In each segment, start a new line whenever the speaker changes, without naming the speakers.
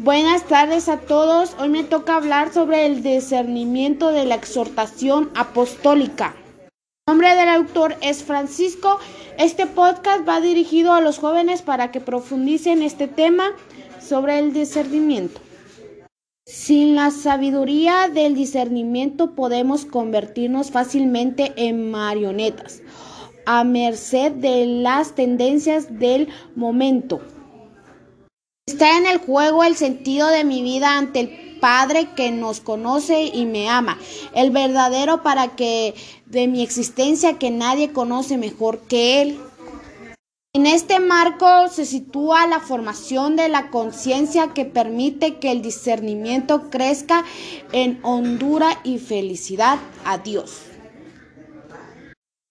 Buenas tardes a todos. Hoy me toca hablar sobre el discernimiento de la exhortación apostólica. El nombre del autor es Francisco. Este podcast va dirigido a los jóvenes para que profundicen este tema sobre el discernimiento. Sin la sabiduría del discernimiento podemos convertirnos fácilmente en marionetas, a merced de las tendencias del momento. Está en el juego el sentido de mi vida ante el Padre que nos conoce y me ama, el verdadero para que de mi existencia que nadie conoce mejor que Él. En este marco se sitúa la formación de la conciencia que permite que el discernimiento crezca en hondura y felicidad a Dios.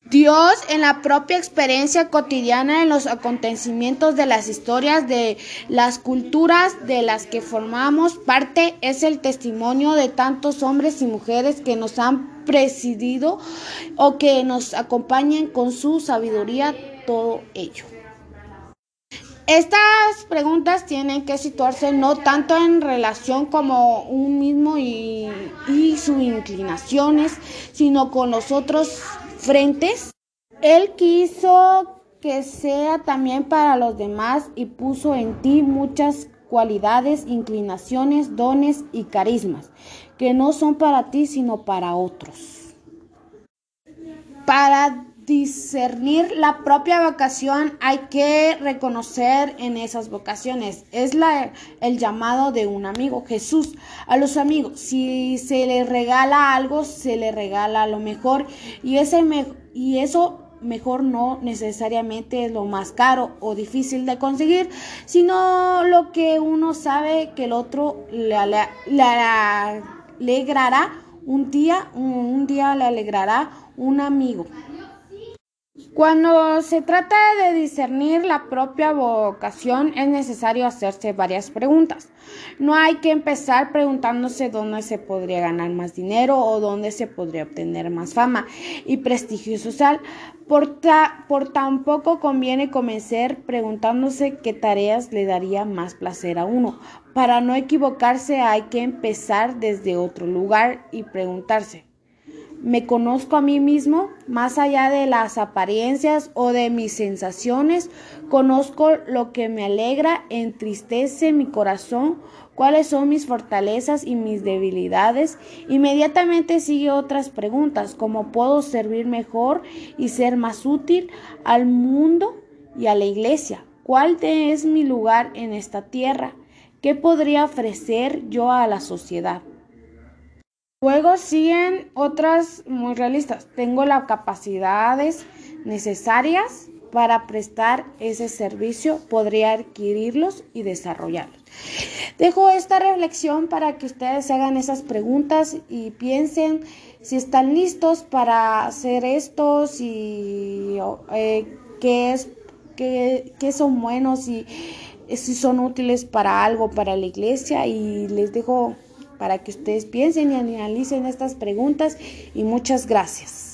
Dios en la propia experiencia cotidiana en los acontecimientos de las historias de las culturas de las que formamos parte es el testimonio de tantos hombres y mujeres que nos han presidido o que nos acompañan con su sabiduría todo ello. Estas preguntas tienen que situarse no tanto en relación como un mismo y, y sus inclinaciones, sino con los otros frentes. Él quiso que sea también para los demás y puso en ti muchas cualidades, inclinaciones, dones y carismas, que no son para ti sino para otros. Para discernir la propia vocación hay que reconocer en esas vocaciones. Es la, el llamado de un amigo, Jesús, a los amigos. Si se les regala algo, se le regala lo mejor y, ese y eso mejor no necesariamente es lo más caro o difícil de conseguir, sino lo que uno sabe que el otro le, alegrará un día, un día le alegrará un amigo. Cuando se trata de discernir la propia vocación es necesario hacerse varias preguntas. No hay que empezar preguntándose dónde se podría ganar más dinero o dónde se podría obtener más fama y prestigio social. Por, por tampoco conviene comenzar preguntándose qué tareas le daría más placer a uno. Para no equivocarse hay que empezar desde otro lugar y preguntarse me conozco a mí mismo más allá de las apariencias o de mis sensaciones, conozco lo que me alegra, entristece mi corazón, cuáles son mis fortalezas y mis debilidades. Inmediatamente sigue otras preguntas, cómo puedo servir mejor y ser más útil al mundo y a la iglesia. ¿Cuál es mi lugar en esta tierra? ¿Qué podría ofrecer yo a la sociedad? Luego siguen otras muy realistas. Tengo las capacidades necesarias para prestar ese servicio, podría adquirirlos y desarrollarlos. Dejo esta reflexión para que ustedes hagan esas preguntas y piensen si están listos para hacer esto, si eh, qué es, qué, qué son buenos y si son útiles para algo, para la iglesia. Y les dejo para que ustedes piensen y analicen estas preguntas y muchas gracias.